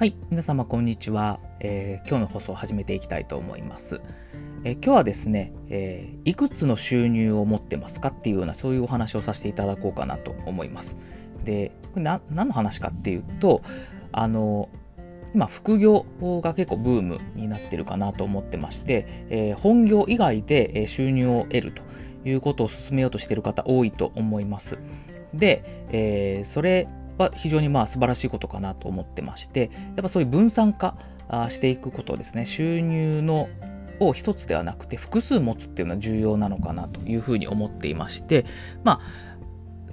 はい、皆様こんにちは、えー今日の放送を始めていきたいと思います。えー今日はですね、えーいくつの収入を持ってますかっていうようなそういうお話をさせていただこうかなと思います。で、これ何の話かっていうと、あの、今副業が結構ブームになってるかなと思ってまして、え本業以外で収入を得るということを進めようとしてる方多いと思います。で、えそれは非常にまあ素晴らしいことかなと思ってまして、やっぱそういう分散化していくことですね、収入のを一つではなくて複数持つっていうのは重要なのかなというふうに思っていまして、まあ、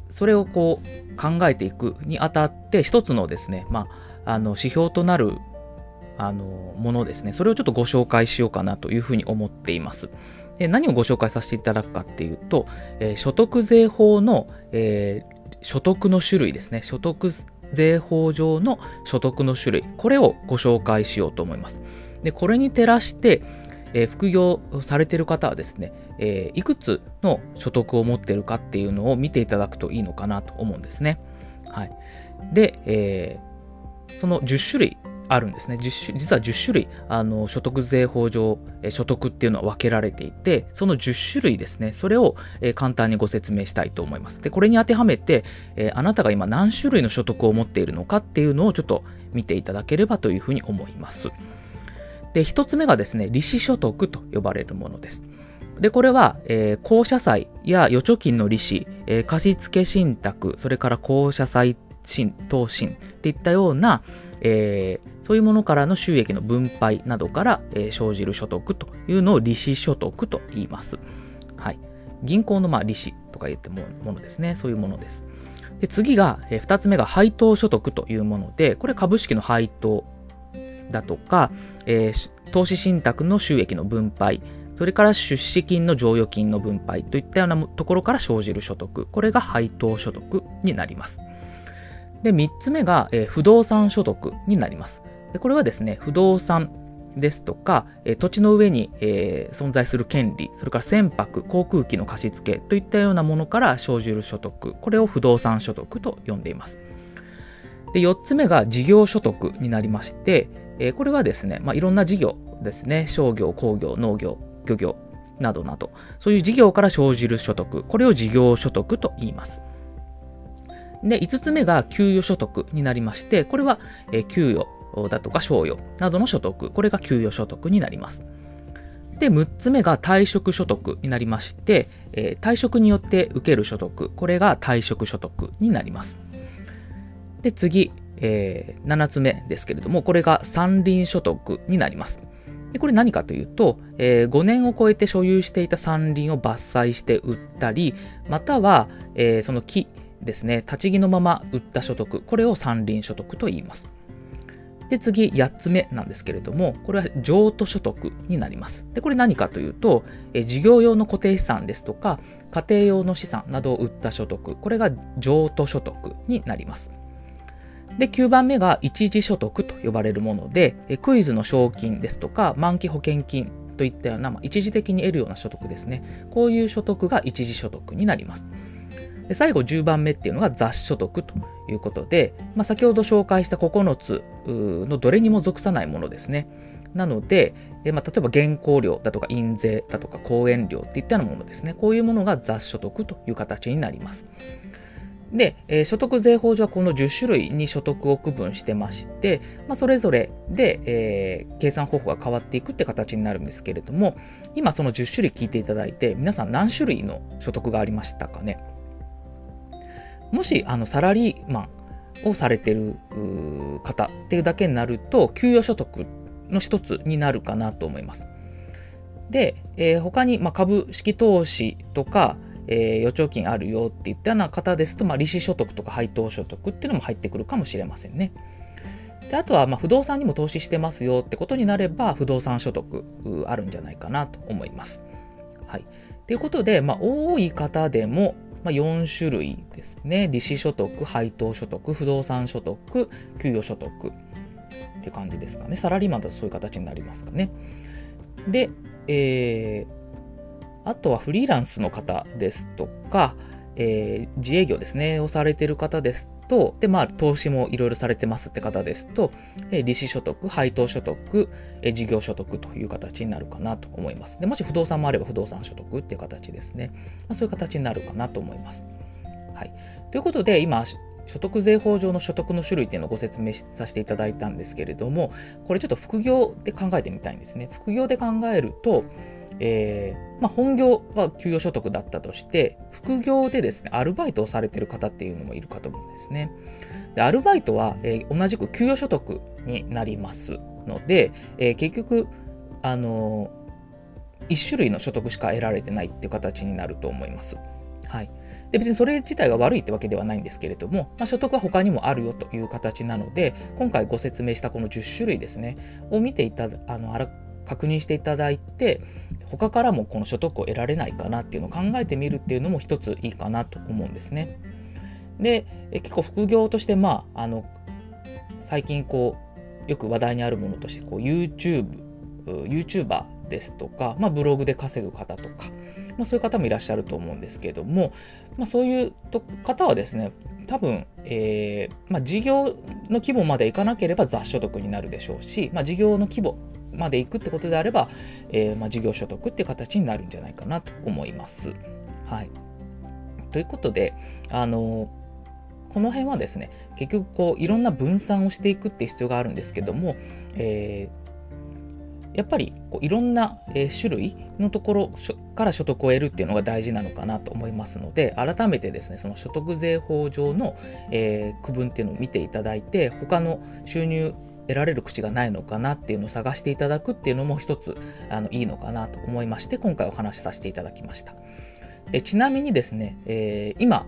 それをこう考えていくにあたって一つのですね、まあ、あの指標となるあのものですね、それをちょっとご紹介しようかなというふうに思っています。で何をご紹介させていただくかっていうと、えー所得税法の、えー所得の種類ですね、所得税法上の所得の種類、これをご紹介しようと思います。で、これに照らして、えー副業されてる方はですね、えーいくつの所得を持ってるかっていうのを見ていただくといいのかなと思うんですね。はい。で、えーその10種類あるんですね。実は10種類、あの、所得税法上、所得っていうのは分けられていて、その10種類ですね、それを、簡単にご説明したいと思います。で、これに当てはめて、あなたが今何種類の所得を持っているのかっていうのをちょっと見ていただければというふうに思います。で、一つ目がですね、利子所得と呼ばれるものです。で、これは、えー公社債や預貯金の利子、えー貸付信託、それから公社債信投信っていったような、えーそういうものからの収益の分配などから、えー生じる所得というのを利子所得と言います。はい。銀行のまあ利子とか言ってもものですね。そういうものです。で次が、え2つ目が配当所得というもので、これ株式の配当だとか、えー投資信託の収益の分配、それから出資金の剰余金の分配といったようなところから生じる所得、これが配当所得になります。で、3つ目が、えー不動産所得になります。これはですね、不動産ですとか、えー土地の上に、えー存在する権利、それから船舶、航空機の貸付といったようなものから生じる所得、これを不動産所得と呼んでいます。で、4つ目が事業所得になりまして、えーこれはですね、まあ、いろんな事業ですね、商業、工業、農業、漁業などなど、そういう事業から生じる所得、これを事業所得と言います。で、5つ目が給与所得になりまして、これは、え給与だとか賞与などの所得、これが給与所得になります。で、6つ目が退職所得になりまして、え退職によって受ける所得、これが退職所得になります。で、次、えー7つ目ですけれども、これが山林所得になります。でこれ何かというと、え5年を超えて所有していた山林を伐採して売ったり、または、えーその木ですね、立ち木のまま売った所得、これを山林所得と言います。で、次、8つ目なんですけれども、これは譲渡所得になります。で、これ何かというと、え事業用の固定資産ですとか、家庭用の資産などを売った所得、これが譲渡所得になります。で、9番目が一時所得と呼ばれるもので、えクイズの賞金ですとか、満期保険金といったような、まあ、一時的に得るような所得ですね。こういう所得が一時所得になります。で最後10番目っていうのが雑所得ということで、まあ、先ほど紹介した9つのどれにも属さないものですね。なので、えまあ、例えば原稿料だとか印税だとか講演料っていったようなものですね。こういうものが雑所得という形になります。で、えー所得税法上はこの10種類に所得を区分してまして、まあ、それぞれで、えー計算方法が変わっていくって形になるんですけれども、今その10種類聞いていただいて、皆さん何種類の所得がありましたかねもしあのサラリーマンをされてる方っていうだけになると、給与所得の一つになるかなと思います。で、えー他に、まあ、株式投資とか、えー預貯金あるよっていったような方ですと、まあ、利子所得とか配当所得っていうのも入ってくるかもしれませんね。であとは、まあ、不動産にも投資してますよってことになれば、不動産所得あるんじゃないかなと思います。はい。ということで、まあ、多い方でも、まあ、4種類ですね。利子所得、配当所得、不動産所得、給与所得って感じですかね。サラリーマンだとそういう形になりますかね。で、えーあとはフリーランスの方ですとか、えー、自営業ですね、をされてる方ですと、で、まあ、投資もいろいろされてますって方ですと、え、利子所得、配当所得、え、事業所得という形になるかなと思います。で、もし不動産もあれば不動産所得っていう形ですね。まあ、そういう形になるかなと思います。はい。ということで、今、所得税法上の所得の種類っていうのをご説明させていただいたんですけれども、これちょっと副業で考えてみたいんですね。副業で考えると、えー、まあ、本業は給与所得だったとして、副業でですね、アルバイトをされている方っていうのもいるかと思うんですね。でアルバイトは、えー、同じく給与所得になりますので、えー、結局、あの、1種類の所得しか得られてないっていう形になると思います。はい。で別にそれ自体が悪いってわけではないんですけれども、まあ、所得は他にもあるよという形なので、今回ご説明したこの10種類ですね、を見ていたあの確認していただいて他からもこの所得を得られないかなっていうのを考えてみるっていうのも一ついいかなと思うんですね。で結構副業としてまああの最近こうよく話題にあるものとしてこう YouTube YouTuber ですとか、まあ、ブログで稼ぐ方とか、まあ、そういう方もいらっしゃると思うんですけれども、まあ、そういう方はですね多分、えーまあ、事業の規模までいかなければ雑所得になるでしょうし、まあ、事業の規模まで行くってことであれば、えー、まあ、事業所得っていう形になるんじゃないかなと思います。はい。ということで、あのこの辺はですね、結局こういろんな分散をしていくって必要があるんですけども、えー、やっぱりこういろんな、え種類のところから所得を得るっていうのが大事なのかなと思いますので、改めてですね、その所得税法上の、えー、区分っていうのを見ていただいて、他の収入得られる口がないのかなっていうのを探していただくっていうのも一つあのいいのかなと思いまして今回お話しさせていただきました。でちなみにですね、えー、今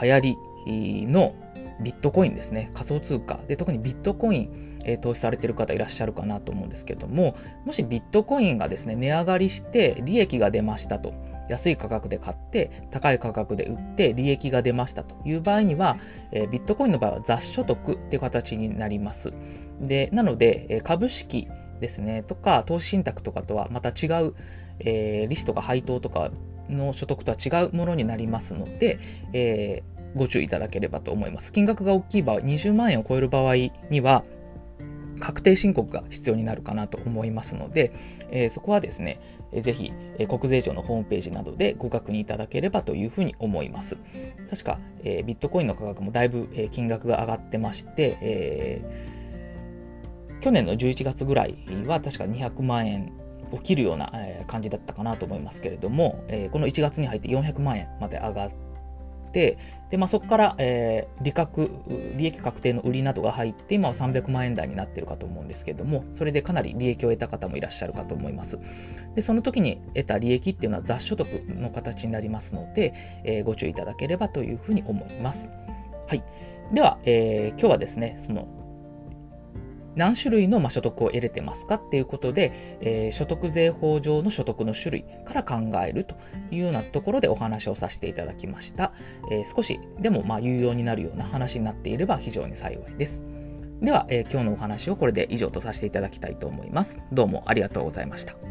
流行りのビットコインですね仮想通貨。で特にビットコイン、えー、投資されている方いらっしゃるかなと思うんですけどももしビットコインがですね値上がりして利益が出ましたと。安い価格で買って高い価格で売って利益が出ましたという場合には、えー、ビットコインの場合は雑所得っていう形になります。でなので、株式ですねとか投資信託とかとはまた違う、えー、利子とか配当とかの所得とは違うものになりますので、えー、ご注意いただければと思います。金額が大きい場合、20万円を超える場合には、確定申告が必要になるかなと思いますので、えー、そこはですね、えー、ぜひ、えー、国税庁のホームページなどでご確認いただければというふうに思います。確か、えー、ビットコインの価格もだいぶ、えー、金額が上がってまして、えー、去年の11月ぐらいは確か200万円を切るような感じだったかなと思いますけれども、この1月に入って400万円まで上がって、でまあ、そこから、えー、利確、利益確定の売りなどが入って、今は300万円台になっているかと思うんですけれども、それでかなり利益を得た方もいらっしゃるかと思います。で、その時に得た利益っていうのは雑所得の形になりますので、えー、ご注意いただければというふうに思います。はい。では、えー、今日はですね、その何種類の所得を得れてますかっていうことで、えー、所得税法上の所得の種類から考えるというようなところでお話をさせていただきました。えー、少しでもまあ有用になるような話になっていれば非常に幸いです。では、えー、今日のお話をこれで以上とさせていただきたいと思います。どうもありがとうございました。